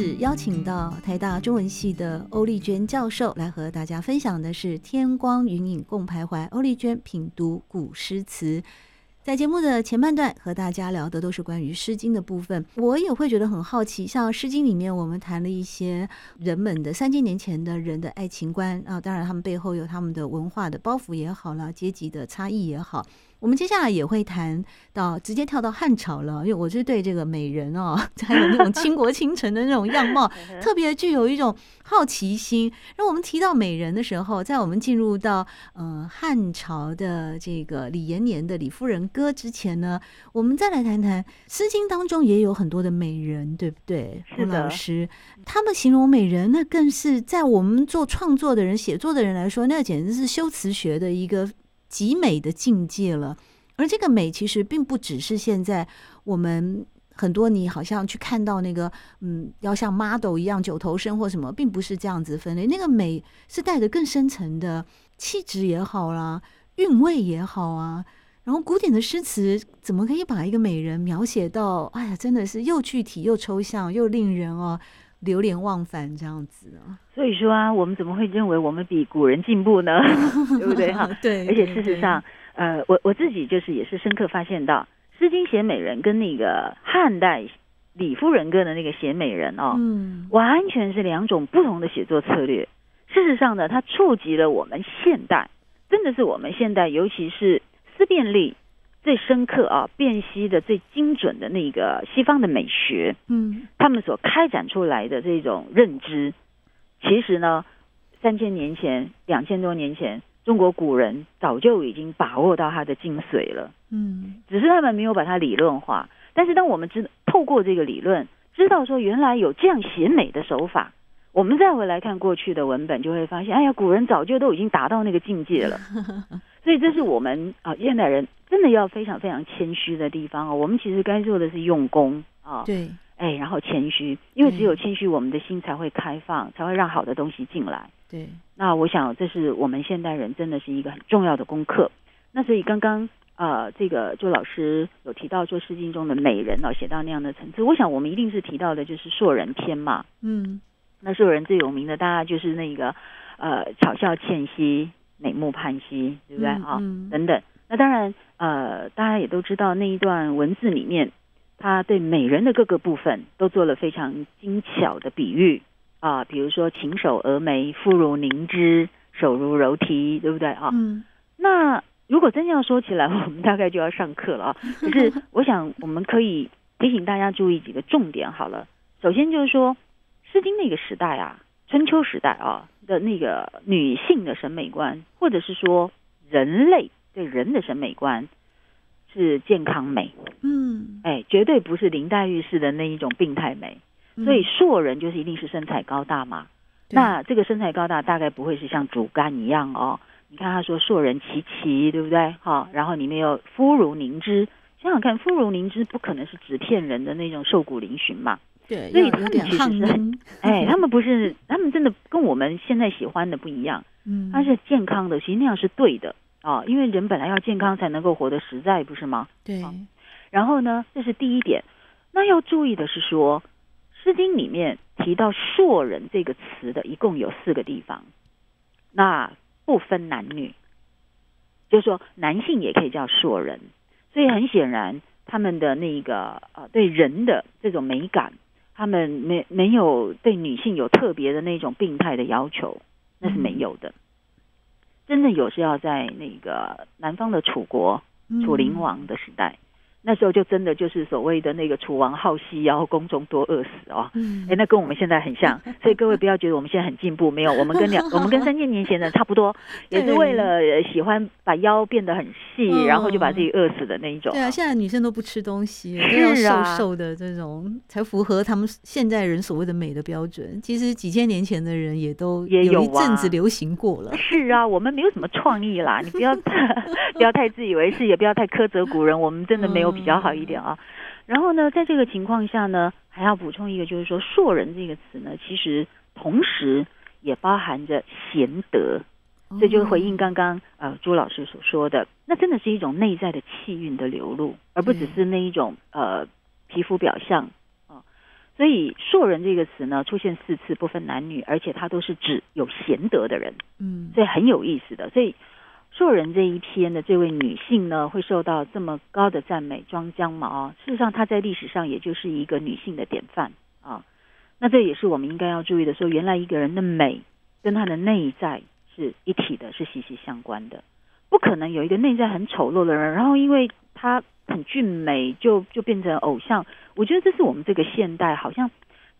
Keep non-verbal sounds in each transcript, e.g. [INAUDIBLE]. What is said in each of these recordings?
是邀请到台大中文系的欧丽娟教授来和大家分享的是“天光云影共徘徊”，欧丽娟品读古诗词。在节目的前半段和大家聊的都是关于《诗经》的部分，我也会觉得很好奇。像《诗经》里面，我们谈了一些人们的三千年前的人的爱情观啊，当然他们背后有他们的文化的包袱也好了，阶级的差异也好。我们接下来也会谈到，直接跳到汉朝了，因为我是对这个美人哦，[LAUGHS] 还有那种倾国倾城的那种样貌，[LAUGHS] 特别具有一种好奇心。那我们提到美人的时候，在我们进入到呃汉朝的这个李延年的《李夫人歌》之前呢，我们再来谈谈《诗经》当中也有很多的美人，对不对？胡老师，他们形容美人，那更是在我们做创作的人、写作的人来说，那简直是修辞学的一个。极美的境界了，而这个美其实并不只是现在我们很多你好像去看到那个嗯，要像 model 一样九头身或什么，并不是这样子分类。那个美是带着更深层的气质也好啦，韵味也好啊。然后古典的诗词怎么可以把一个美人描写到，哎呀，真的是又具体又抽象又令人哦流连忘返这样子啊。所以说啊，我们怎么会认为我们比古人进步呢？[LAUGHS] 对不对哈？[LAUGHS] 对。而且事实上，呃，我我自己就是也是深刻发现到，《诗经》写美人跟那个汉代《李夫人歌》的那个写美人哦，嗯，完全是两种不同的写作策略。事实上呢，它触及了我们现代，真的是我们现代，尤其是思辨力最深刻啊，辨析的最精准的那个西方的美学，嗯，他们所开展出来的这种认知。其实呢，三千年前、两千多年前，中国古人早就已经把握到它的精髓了。嗯，只是他们没有把它理论化。但是，当我们知透过这个理论，知道说原来有这样写美的手法，我们再回来看过去的文本，就会发现，哎呀，古人早就都已经达到那个境界了。[LAUGHS] 所以，这是我们啊现代人真的要非常非常谦虚的地方哦。我们其实该做的是用功啊。对。哎，然后谦虚，因为只有谦虚，我们的心才会开放，才会让好的东西进来。对，那我想这是我们现代人真的是一个很重要的功课。那所以刚刚呃，这个周老师有提到说《诗经》中的美人哦，写到那样的层次，我想我们一定是提到的就是《硕人篇》嘛。嗯，那硕人最有名的，大家就是那个呃，巧笑倩兮，美目盼兮，对不对啊？嗯，等等。那当然呃，大家也都知道那一段文字里面。他对美人的各个部分都做了非常精巧的比喻啊，比如说禽首蛾眉，肤如凝脂，手如柔荑，对不对啊？嗯。那如果真要说起来，[LAUGHS] 我们大概就要上课了啊。可是 [LAUGHS] 我想我们可以提醒大家注意几个重点好了。首先就是说，《诗经》那个时代啊，春秋时代啊的那个女性的审美观，或者是说人类对人的审美观。是健康美，嗯，哎，绝对不是林黛玉式的那一种病态美，所以硕人就是一定是身材高大嘛。那这个身材高大大概不会是像竹竿一样哦。你看他说硕人戚戚，对不对？好，然后里面有肤如凝脂，想想看，肤如凝脂不可能是纸片人的那种瘦骨嶙峋嘛。对，所以他们其实是很，哎，他 [LAUGHS] 们不是，他们真的跟我们现在喜欢的不一样。嗯，他是健康的，其实那样是对的。啊，因为人本来要健康才能够活得实在，不是吗？对。然后呢，这是第一点。那要注意的是说，《诗经》里面提到“硕人”这个词的，一共有四个地方。那不分男女，就是说男性也可以叫硕人。所以很显然，他们的那个呃，对人的这种美感，他们没没有对女性有特别的那种病态的要求，那是没有的。嗯真的有是要在那个南方的楚国，楚灵王的时代，嗯、那时候就真的就是所谓的那个楚王好细腰，宫中多饿死哦。嗯，哎，那跟我们现在很像，[LAUGHS] 所以各位不要觉得我们现在很进步，没有，[LAUGHS] 我们跟两我们跟三千年前的差不多，[LAUGHS] 也是为了喜欢把腰变得很细，然后就把自己饿死的那一种。对啊，现在女生都不吃东西，都要瘦瘦的这种才符合他们现在人所谓的美的标准。其实几千年前的人也都也有一阵子流行过了。是啊，我们没有什么创意啦，你不要不要太自以为是，也不要太苛责古人，我们真的没有。比较好一点啊，然后呢，在这个情况下呢，还要补充一个，就是说“硕人”这个词呢，其实同时也包含着贤德，这就回应刚刚呃朱老师所说的，那真的是一种内在的气运的流露，而不只是那一种呃皮肤表象啊。所以“硕人”这个词呢，出现四次，不分男女，而且它都是指有贤德的人，嗯，所以很有意思的，所以。做人这一篇的这位女性呢，会受到这么高的赞美，庄姜毛。事实上，她在历史上也就是一个女性的典范啊。那这也是我们应该要注意的，说原来一个人的美跟她的内在是一体的，是息息相关的。不可能有一个内在很丑陋的人，然后因为她很俊美，就就变成偶像。我觉得这是我们这个现代好像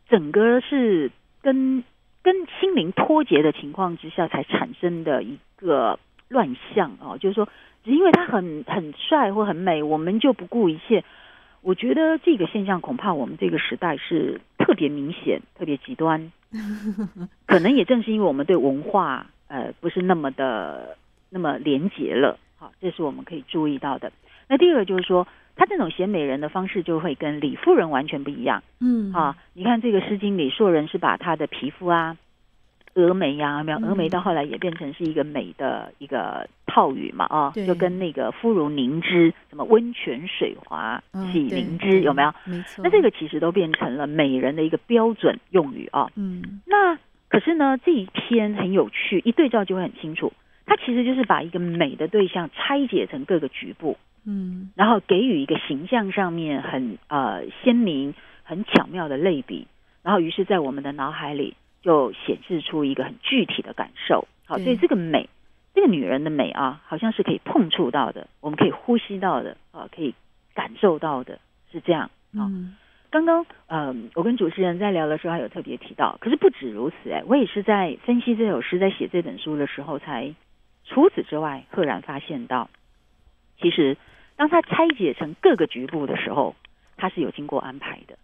整个是跟跟心灵脱节的情况之下才产生的一个。乱象哦，就是说，只因为他很很帅或很美，我们就不顾一切。我觉得这个现象恐怕我们这个时代是特别明显、特别极端。[LAUGHS] 可能也正是因为我们对文化呃不是那么的那么廉洁了。好，这是我们可以注意到的。那第二个就是说，他这种显美人的方式就会跟李夫人完全不一样。嗯，啊，你看这个《诗经》里，硕人是把他的皮肤啊。峨眉呀，没有峨眉到后来也变成是一个美的一个套语嘛，啊，就跟那个肤如凝脂，什么温泉水滑洗凝脂，有没有？没错。那这个其实都变成了美人的一个标准用语啊。嗯。那可是呢，这一篇很有趣，一对照就会很清楚。它其实就是把一个美的对象拆解成各个局部，嗯，然后给予一个形象上面很呃鲜明、很巧妙的类比，然后于是，在我们的脑海里。就显示出一个很具体的感受，好，所以这个美，这个女人的美啊，好像是可以碰触到的，我们可以呼吸到的啊，可以感受到的，是这样啊。嗯，刚刚呃，我跟主持人在聊的时候，还有特别提到，可是不止如此，哎，我也是在分析这首诗，在写这本书的时候，才除此之外，赫然发现到，其实当它拆解成各个局部的时候，它是有经过安排的。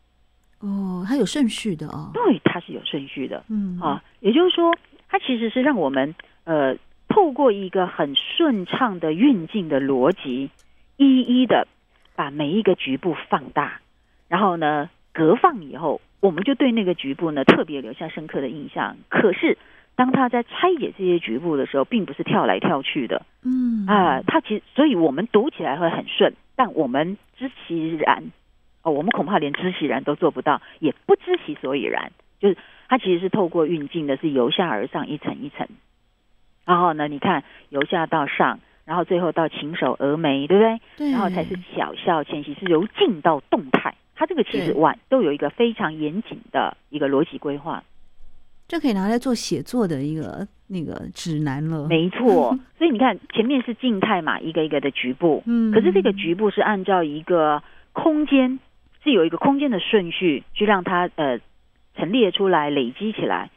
哦，它有顺序的哦。对，它是有顺序的。嗯啊，也就是说，它其实是让我们呃，透过一个很顺畅的运镜的逻辑，一一的把每一个局部放大，然后呢，隔放以后，我们就对那个局部呢特别留下深刻的印象。可是，当他在拆解这些局部的时候，并不是跳来跳去的。嗯啊，它其实，所以我们读起来会很顺，但我们知其然。哦，我们恐怕连知其然都做不到，也不知其所以然。就是它其实是透过运镜的，是由下而上，一层一层。然后呢，你看由下到上，然后最后到琴手峨眉，对不对？对。然后才是巧笑倩兮，是由静到动态。它这个其实完都有一个非常严谨的一个逻辑规划。这可以拿来做写作的一个那个指南了。没错。[LAUGHS] 所以你看前面是静态嘛，一个一个的局部。嗯。可是这个局部是按照一个空间。是有一个空间的顺序，去让它呃陈列出来、累积起来，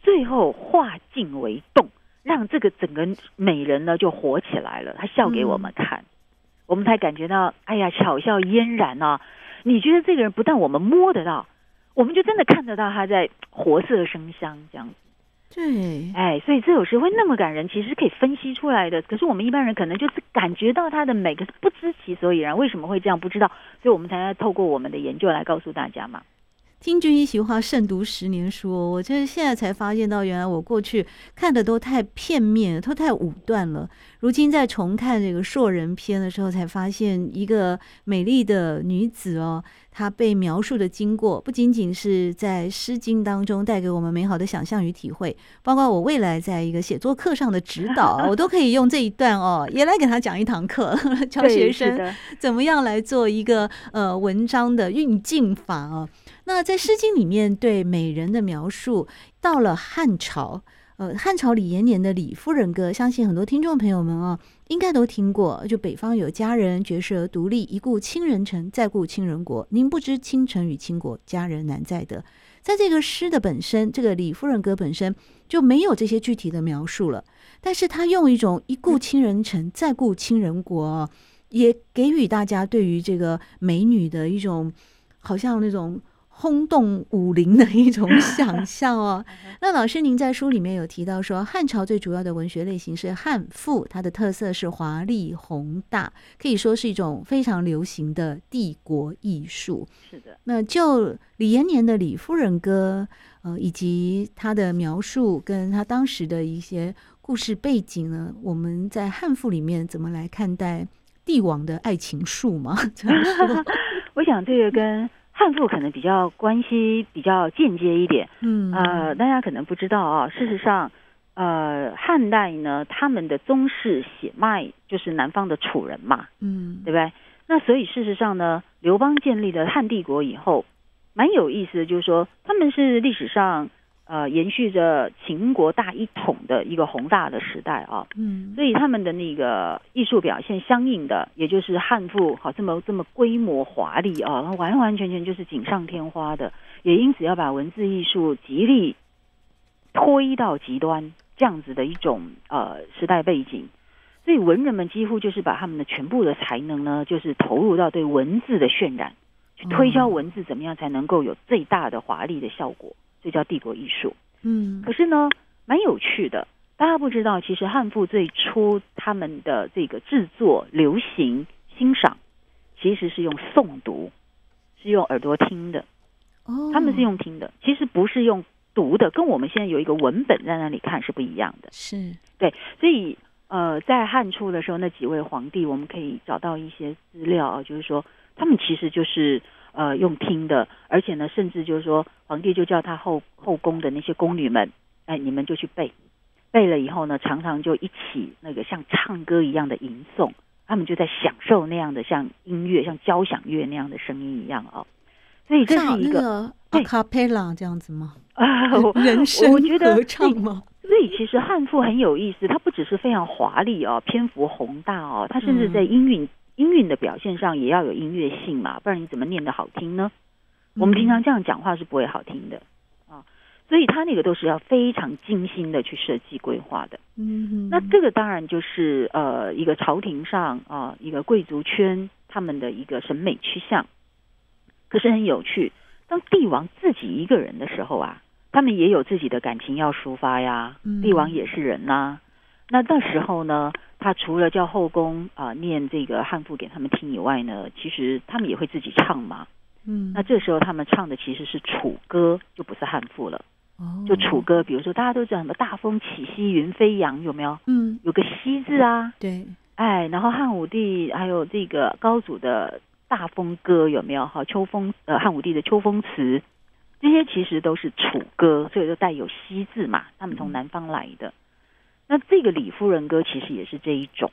最后化静为动，让这个整个美人呢就活起来了。她笑给我们看，嗯、我们才感觉到，哎呀，巧笑嫣然啊！你觉得这个人不但我们摸得到，我们就真的看得到他在活色生香这样子。对，哎，所以这首诗会那么感人，其实可以分析出来的。可是我们一般人可能就是感觉到它的美，可是不知其所以然，为什么会这样？不知道，所以我们才要透过我们的研究来告诉大家嘛。听君一席话，胜读十年书。我就是现在才发现到，原来我过去看的都太片面，都太武断了。如今在重看这个硕人篇的时候，才发现一个美丽的女子哦，她被描述的经过，不仅仅是在《诗经》当中带给我们美好的想象与体会，包括我未来在一个写作课上的指导，[LAUGHS] 我都可以用这一段哦，也来给他讲一堂课，[LAUGHS] 教学生怎么样来做一个呃文章的运镜法哦。那在《诗经》里面对美人的描述，到了汉朝，呃，汉朝李延年的《李夫人歌》，相信很多听众朋友们啊，应该都听过。就北方有佳人，绝世而独立，一顾倾人城，再顾倾人国。宁不知倾城与倾国，佳人难再得。在这个诗的本身，这个《李夫人歌》本身就没有这些具体的描述了。但是他用一种一顾倾人城，再顾倾人国，也给予大家对于这个美女的一种，好像那种。轰动武林的一种想象哦。[LAUGHS] 那老师，您在书里面有提到说，汉朝最主要的文学类型是汉赋，它的特色是华丽宏大，可以说是一种非常流行的帝国艺术。是的。那就李延年的《李夫人歌》，呃，以及他的描述跟他当时的一些故事背景呢，我们在汉赋里面怎么来看待帝王的爱情术吗？[LAUGHS] [LAUGHS] 我想这个跟。汉赋可能比较关系比较间接一点，嗯，呃，大家可能不知道啊。事实上，呃，汉代呢，他们的宗室血脉就是南方的楚人嘛，嗯，对不对？那所以事实上呢，刘邦建立了汉帝国以后，蛮有意思的，就是说他们是历史上。呃，延续着秦国大一统的一个宏大的时代啊，嗯，所以他们的那个艺术表现相应的，也就是汉赋，好这么这么规模华丽啊，完完全全就是锦上添花的，也因此要把文字艺术极力推到极端，这样子的一种呃时代背景，所以文人们几乎就是把他们的全部的才能呢，就是投入到对文字的渲染，去推销文字怎么样才能够有最大的华丽的效果。这叫帝国艺术，嗯，可是呢，蛮有趣的。大家不知道，其实汉赋最初他们的这个制作、流行、欣赏，其实是用诵读，是用耳朵听的。哦，他们是用听的，其实不是用读的，跟我们现在有一个文本在那里看是不一样的。是对，所以呃，在汉初的时候，那几位皇帝，我们可以找到一些资料啊，就是说他们其实就是。呃，用听的，而且呢，甚至就是说，皇帝就叫他后后宫的那些宫女们，哎，你们就去背，背了以后呢，常常就一起那个像唱歌一样的吟诵，他们就在享受那样的像音乐、像交响乐那样的声音一样啊、哦。所以这是一个阿卡佩拉这样子吗？啊，[LAUGHS] 人声合唱吗？所以其实汉赋很有意思，它不只是非常华丽哦，篇幅宏大哦，它甚至在音韵。嗯音韵的表现上也要有音乐性嘛，不然你怎么念得好听呢？我们平常这样讲话是不会好听的啊，所以他那个都是要非常精心的去设计规划的。嗯，那这个当然就是呃一个朝廷上啊一个贵族圈他们的一个审美趋向。可是很有趣，当帝王自己一个人的时候啊，他们也有自己的感情要抒发呀。帝王也是人呐、啊，那那时候呢？他除了叫后宫啊、呃、念这个汉赋给他们听以外呢，其实他们也会自己唱嘛。嗯，那这时候他们唱的其实是楚歌，就不是汉赋了。哦，就楚歌，比如说大家都知道什么“大风起兮云飞扬”，有没有？嗯，有个“兮”字啊。对，哎，然后汉武帝还有这个高祖的大风歌有没有？哈，秋风呃，汉武帝的秋风词，这些其实都是楚歌，所以就带有“兮”字嘛。他们从南方来的。那这个《李夫人歌》其实也是这一种，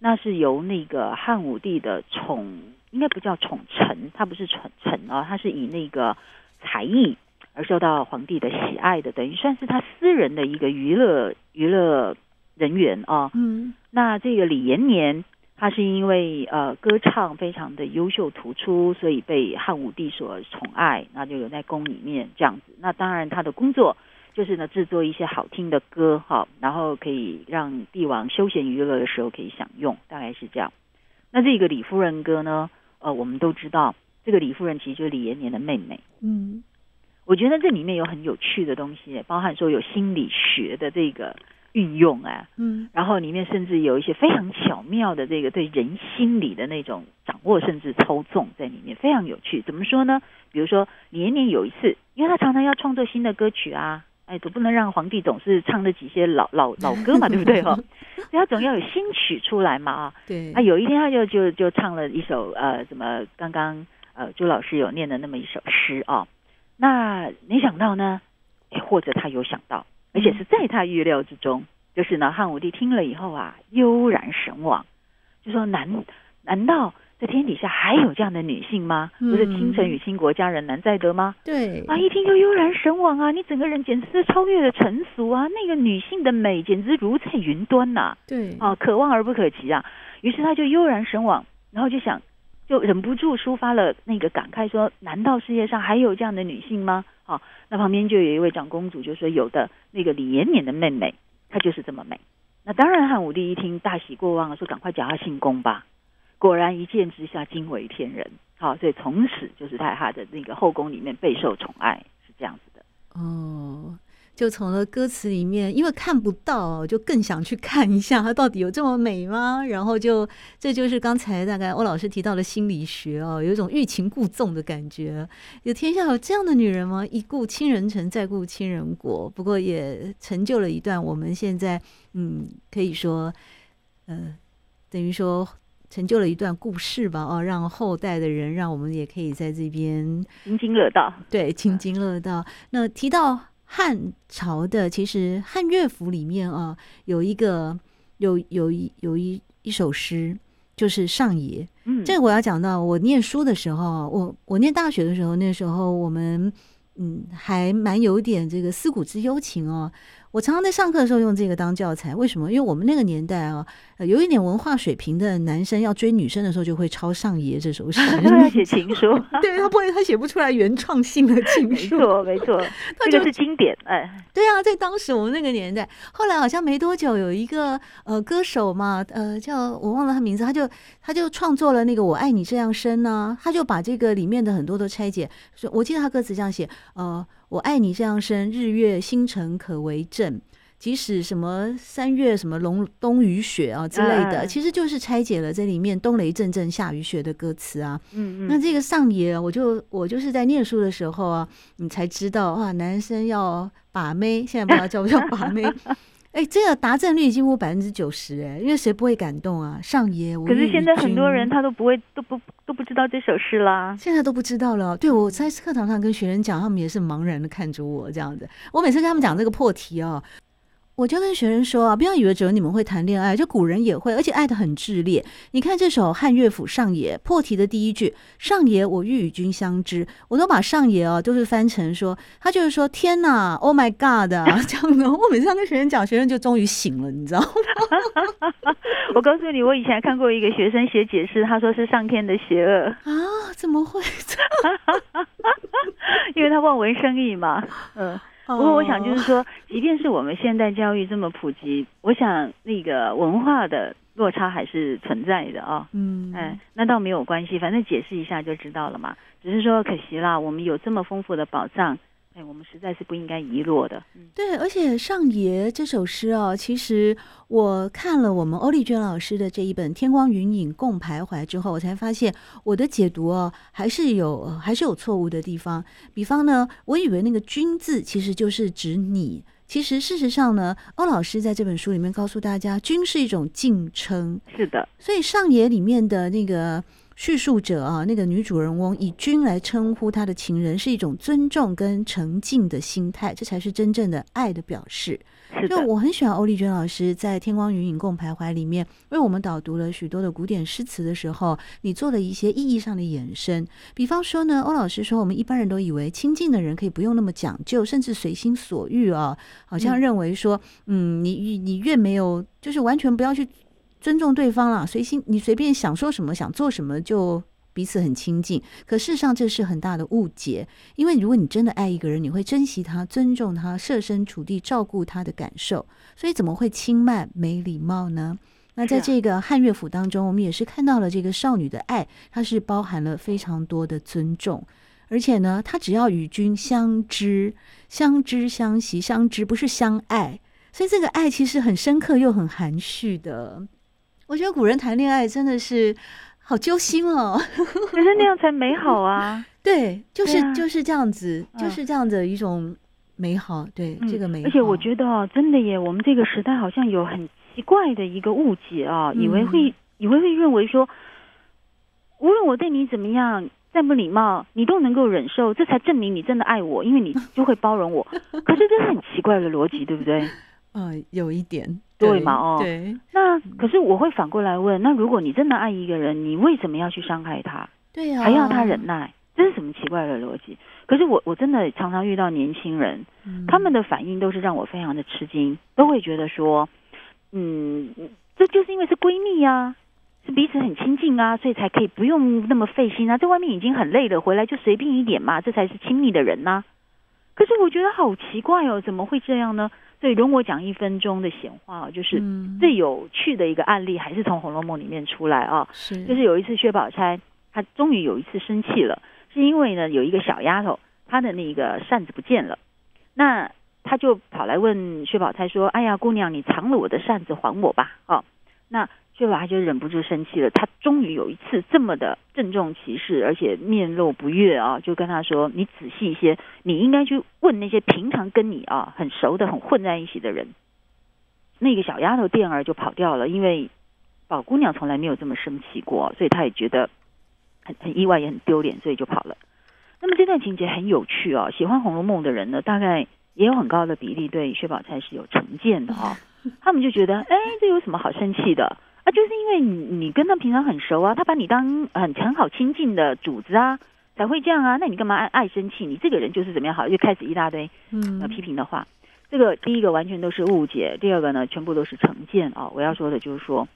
那是由那个汉武帝的宠，应该不叫宠臣，他不是宠臣啊，他是以那个才艺而受到皇帝的喜爱的，等于算是他私人的一个娱乐娱乐人员啊。嗯，那这个李延年，他是因为呃歌唱非常的优秀突出，所以被汉武帝所宠爱，那就留在宫里面这样子。那当然他的工作。就是呢，制作一些好听的歌哈，然后可以让帝王休闲娱乐的时候可以享用，大概是这样。那这个李夫人歌呢，呃，我们都知道，这个李夫人其实就是李延年的妹妹。嗯，我觉得这里面有很有趣的东西，包含说有心理学的这个运用啊，嗯，然后里面甚至有一些非常巧妙的这个对人心理的那种掌握，甚至操纵在里面，非常有趣。怎么说呢？比如说李延年有一次，因为他常常要创作新的歌曲啊。哎，总不能让皇帝总是唱那几些老老老歌嘛，对不对哦？[LAUGHS] 所以他总要有新曲出来嘛啊。对。啊，有一天他就就就唱了一首呃，什么刚刚呃朱老师有念的那么一首诗啊。那没想到呢，或者他有想到，而且是在他预料之中，就是呢汉武帝听了以后啊，悠然神往，就说难难道这天底下还有这样的女性吗？不是倾城与倾国，佳人难再得吗？对啊，一听就悠然神往啊！你整个人简直是超越了成俗啊！那个女性的美简直如在云端呐！对啊，可望而不可及啊！于是他就悠然神往，然后就想，就忍不住抒发了那个感慨，说：难道世界上还有这样的女性吗？啊，那旁边就有一位长公主就说：有的，那个李延年的妹妹，她就是这么美。那当然，汉武帝一听大喜过望，说：赶快叫她进宫吧。果然一见之下惊为天人，好，所以从此就是在他的那个后宫里面备受宠爱，是这样子的。哦，就从了歌词里面，因为看不到，就更想去看一下，她到底有这么美吗？然后就这就是刚才大概欧老师提到的心理学哦，有一种欲擒故纵的感觉。有天下有这样的女人吗？一顾倾人城，再顾倾人国。不过也成就了一段我们现在嗯，可以说呃，等于说。成就了一段故事吧，哦，让后代的人，让我们也可以在这边津津乐道。对，津津乐道。那提到汉朝的，其实汉乐府里面啊，有一个有有一有一一首诗，就是上野。嗯，这个我要讲到我念书的时候，我我念大学的时候，那时候我们嗯还蛮有点这个思古之幽情哦。我常常在上课的时候用这个当教材，为什么？因为我们那个年代啊，有一点文化水平的男生要追女生的时候，就会抄上爷这首诗，[LAUGHS] [LAUGHS] 他写情书。对，他不会，他写不出来原创性的情书。没错，没错，[LAUGHS] 他就，这个是经典。哎，对啊，在当时我们那个年代，后来好像没多久，有一个呃歌手嘛，呃叫我忘了他名字，他就他就创作了那个《我爱你这样深》呢，他就把这个里面的很多都拆解。说我记得他歌词这样写，呃。我爱你这样深，日月星辰可为证。即使什么三月什么隆冬雨雪啊之类的，其实就是拆解了这里面冬雷阵阵下雨雪的歌词啊。嗯嗯。那这个上野，我就我就是在念书的时候啊，你才知道哇，男生要把妹，现在不知道叫不叫把妹。哎、欸，这个答正率几乎百分之九十哎，因为谁不会感动啊？上爷，可是现在很多人他都不会，都不都不知道这首诗啦。现在都不知道了。对，我在课堂上跟学生讲，他们也是茫然的看着我这样子。我每次跟他们讲这个破题哦。我就跟学生说啊，不要以为只有你们会谈恋爱，就古人也会，而且爱得很炽烈。你看这首汉乐府上野破题的第一句“上野，我欲与君相知”，我都把上野啊都是翻成说，他就是说天呐，Oh my God [LAUGHS] 这样的。我每次跟学生讲，学生就终于醒了，你知道吗？[LAUGHS] 我告诉你，我以前看过一个学生写解释，他说是上天的邪恶啊，怎么会？[LAUGHS] 因为他望文生义嘛，嗯。不过我想就是说，[LAUGHS] 即便是我们现代教育这么普及，我想那个文化的落差还是存在的啊。嗯，哎，那倒没有关系，反正解释一下就知道了嘛。只是说可惜啦，我们有这么丰富的宝藏。哎，我们实在是不应该遗落的。对，而且上爷这首诗哦，其实我看了我们欧丽娟老师的这一本《天光云影共徘徊》之后，我才发现我的解读哦，还是有还是有错误的地方。比方呢，我以为那个“君”字其实就是指你，其实事实上呢，欧老师在这本书里面告诉大家，“君”是一种敬称。是的，所以上爷里面的那个。叙述者啊，那个女主人翁以“君”来称呼她的情人，是一种尊重跟诚敬的心态，这才是真正的爱的表示。就我很喜欢欧丽娟老师在《天光云影共徘徊》里面为我们导读了许多的古典诗词的时候，你做了一些意义上的延伸。比方说呢，欧老师说，我们一般人都以为亲近的人可以不用那么讲究，甚至随心所欲啊，好像认为说，嗯，你你越没有，就是完全不要去。尊重对方了，随心你随便想说什么想做什么就彼此很亲近。可事实上这是很大的误解，因为如果你真的爱一个人，你会珍惜他、尊重他、设身处地照顾他的感受。所以怎么会轻慢、没礼貌呢？那在这个汉乐府当中，我们也是看到了这个少女的爱，它是包含了非常多的尊重，而且呢，她只要与君相知、相知相惜、相知不是相爱，所以这个爱其实很深刻又很含蓄的。我觉得古人谈恋爱真的是好揪心哦，[LAUGHS] 可是那样才美好啊！对，就是就是这样子，就是这样的一种美好。对，这个美好。而且我觉得哦，真的耶，我们这个时代好像有很奇怪的一个误解啊，以为会以为会认为说，无论我对你怎么样，再不礼貌，你都能够忍受，这才证明你真的爱我，因为你就会包容我。[LAUGHS] 可是这是很奇怪的逻辑，对不对？嗯，有一点，对嘛？哦，对。那可是我会反过来问，那如果你真的爱一个人，你为什么要去伤害他？对呀，还要他忍耐，这是什么奇怪的逻辑？可是我我真的常常遇到年轻人，嗯，他们的反应都是让我非常的吃惊，都会觉得说，嗯，这就是因为是闺蜜啊，是彼此很亲近啊，所以才可以不用那么费心啊，在外面已经很累了，回来就随便一点嘛，这才是亲密的人呐，啊。可是我觉得好奇怪哦，怎么会这样呢？所以容我讲一分钟的闲话啊，就是最有趣的一个案例，还是从《红楼梦》里面出来啊。是，就是有一次薛宝钗，她终于有一次生气了，是因为呢有一个小丫头，她的那个扇子不见了，那她就跑来问薛宝钗说：“哎呀，姑娘，你藏了我的扇子，还我吧。”哦，那。薛宝钗就忍不住生气了，他终于有一次这么的郑重其事，而且面露不悦啊，就跟他说：“你仔细一些，你应该去问那些平常跟你啊很熟的、很混在一起的人。”那个小丫头店儿就跑掉了，因为宝姑娘从来没有这么生气过，所以她也觉得很很意外，也很丢脸，所以就跑了。那么这段情节很有趣哦，喜欢《红楼梦》的人呢，大概也有很高的比例对薛宝钗是有成见的啊，[LAUGHS] 他们就觉得：“哎，这有什么好生气的？”啊，就是因为你你跟他平常很熟啊，他把你当很很好亲近的主子啊，才会这样啊。那你干嘛爱爱生气？你这个人就是怎么样好？就开始一大堆嗯批评的话。这个第一个完全都是误解，第二个呢全部都是成见啊。我要说的就是说，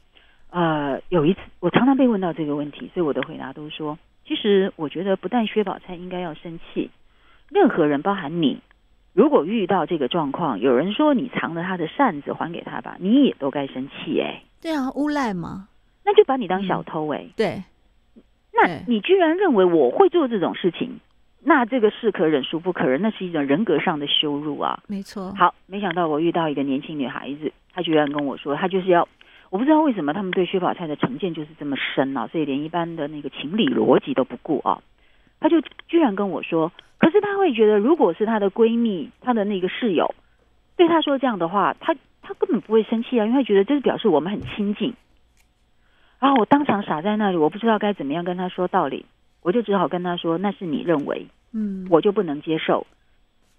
呃，有一次我常常被问到这个问题，所以我的回答都是说，其实我觉得不但薛宝钗应该要生气，任何人包含你，如果遇到这个状况，有人说你藏了他的扇子还给他吧，你也都该生气哎。对啊，诬赖嘛，那就把你当小偷哎、欸嗯。对，那你居然认为我会做这种事情，那这个是可忍孰不可忍，那是一种人格上的羞辱啊。没错。好，没想到我遇到一个年轻女孩子，她居然跟我说，她就是要，我不知道为什么他们对薛宝钗的成见就是这么深啊，所以连一般的那个情理逻辑都不顾啊。她就居然跟我说，可是她会觉得，如果是她的闺蜜，她的那个室友对她说这样的话，她。他根本不会生气啊，因为他觉得这是表示我们很亲近。然后我当场傻在那里，我不知道该怎么样跟他说道理，我就只好跟他说：“那是你认为，嗯，我就不能接受。”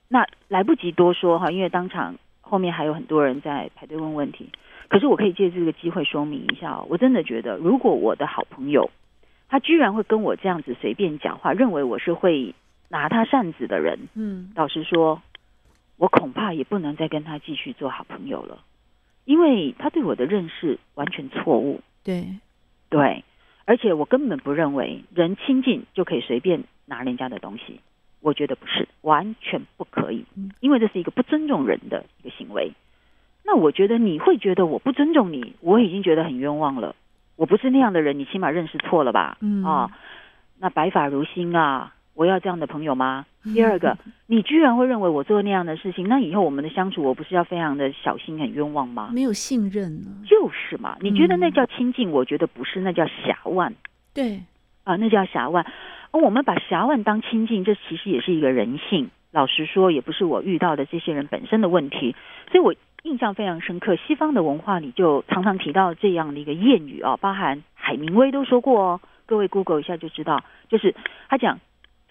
那来不及多说哈，因为当场后面还有很多人在排队问问题。可是我可以借这个机会说明一下，我真的觉得，如果我的好朋友他居然会跟我这样子随便讲话，认为我是会拿他扇子的人，嗯，老实说。我恐怕也不能再跟他继续做好朋友了，因为他对我的认识完全错误。对，对，而且我根本不认为人亲近就可以随便拿人家的东西，我觉得不是，完全不可以，因为这是一个不尊重人的一个行为。那我觉得你会觉得我不尊重你，我已经觉得很冤枉了。我不是那样的人，你起码认识错了吧？嗯啊，那白发如新啊。我要这样的朋友吗？第二个，你居然会认为我做那样的事情，那以后我们的相处，我不是要非常的小心、很冤枉吗？没有信任呢，就是嘛。你觉得那叫亲近？我觉得不是，那叫狭腕。对啊，那叫狭腕。而我们把狭腕当亲近，这其实也是一个人性。老实说，也不是我遇到的这些人本身的问题。所以我印象非常深刻，西方的文化里就常常提到这样的一个谚语啊，包含海明威都说过哦。各位 Google 一下就知道，就是他讲。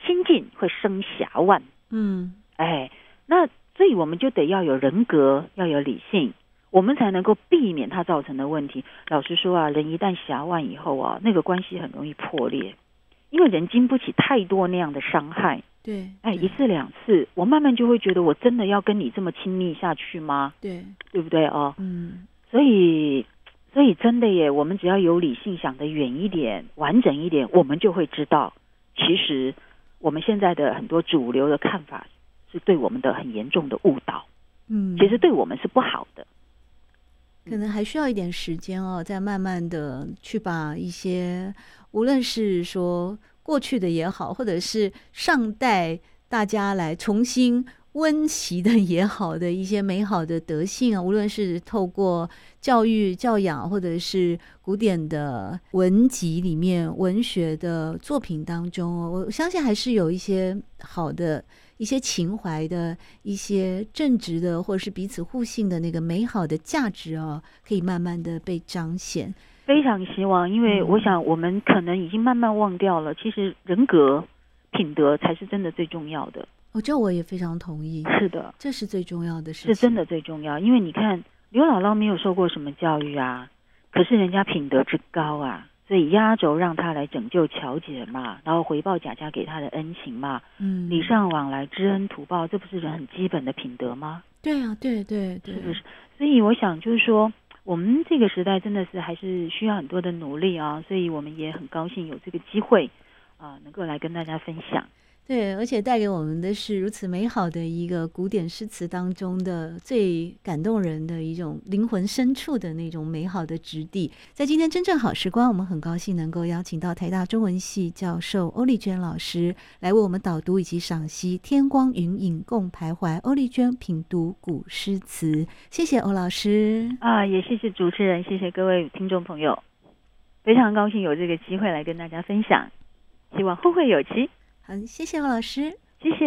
亲近会生挟腕，嗯，哎，那所以我们就得要有人格，要有理性，我们才能够避免它造成的问题。老实说啊，人一旦挟腕以后啊，那个关系很容易破裂，因为人经不起太多那样的伤害。对，哎，一次两次，我慢慢就会觉得，我真的要跟你这么亲密下去吗？对，对不对哦？嗯，所以，所以真的耶，我们只要有理性，想得远一点，完整一点，我们就会知道，其实。我们现在的很多主流的看法是对我们的很严重的误导，嗯，其实对我们是不好的。可能还需要一点时间哦，再慢慢的去把一些，无论是说过去的也好，或者是上代大家来重新。温习的也好的一些美好的德性啊，无论是透过教育教养，或者是古典的文集里面文学的作品当中，我相信还是有一些好的一些情怀的一些正直的，或者是彼此互信的那个美好的价值哦，可以慢慢的被彰显。非常希望，因为我想我们可能已经慢慢忘掉了，其实人格品德才是真的最重要的。哦，这我也非常同意。是的，这是最重要的事情，是真的最重要。因为你看，刘姥姥没有受过什么教育啊，可是人家品德之高啊。所以压轴让她来拯救乔姐嘛，然后回报贾家给她的恩情嘛，嗯，礼尚往来，知恩图报，这不是人很基本的品德吗？对啊，对对对，是不是？所以我想就是说，我们这个时代真的是还是需要很多的努力啊，所以我们也很高兴有这个机会啊，呃，能够来跟大家分享。对，而且带给我们的是如此美好的一个古典诗词当中的最感动人的一种灵魂深处的那种美好的质地。在今天真正好时光，我们很高兴能够邀请到台大中文系教授欧丽娟老师来为我们导读以及赏析《天光云影共徘徊》，欧丽娟品读古诗词。谢谢欧老师啊，也谢谢主持人，谢谢各位听众朋友，非常高兴有这个机会来跟大家分享，希望后会有期。好，谢谢王老师，谢谢。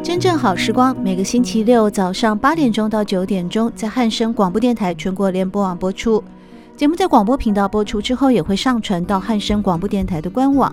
真正好时光，每个星期六早上八点钟到九点钟，在汉声广播电台全国联播网播出。节目在广播频道播出之后，也会上传到汉声广播电台的官网。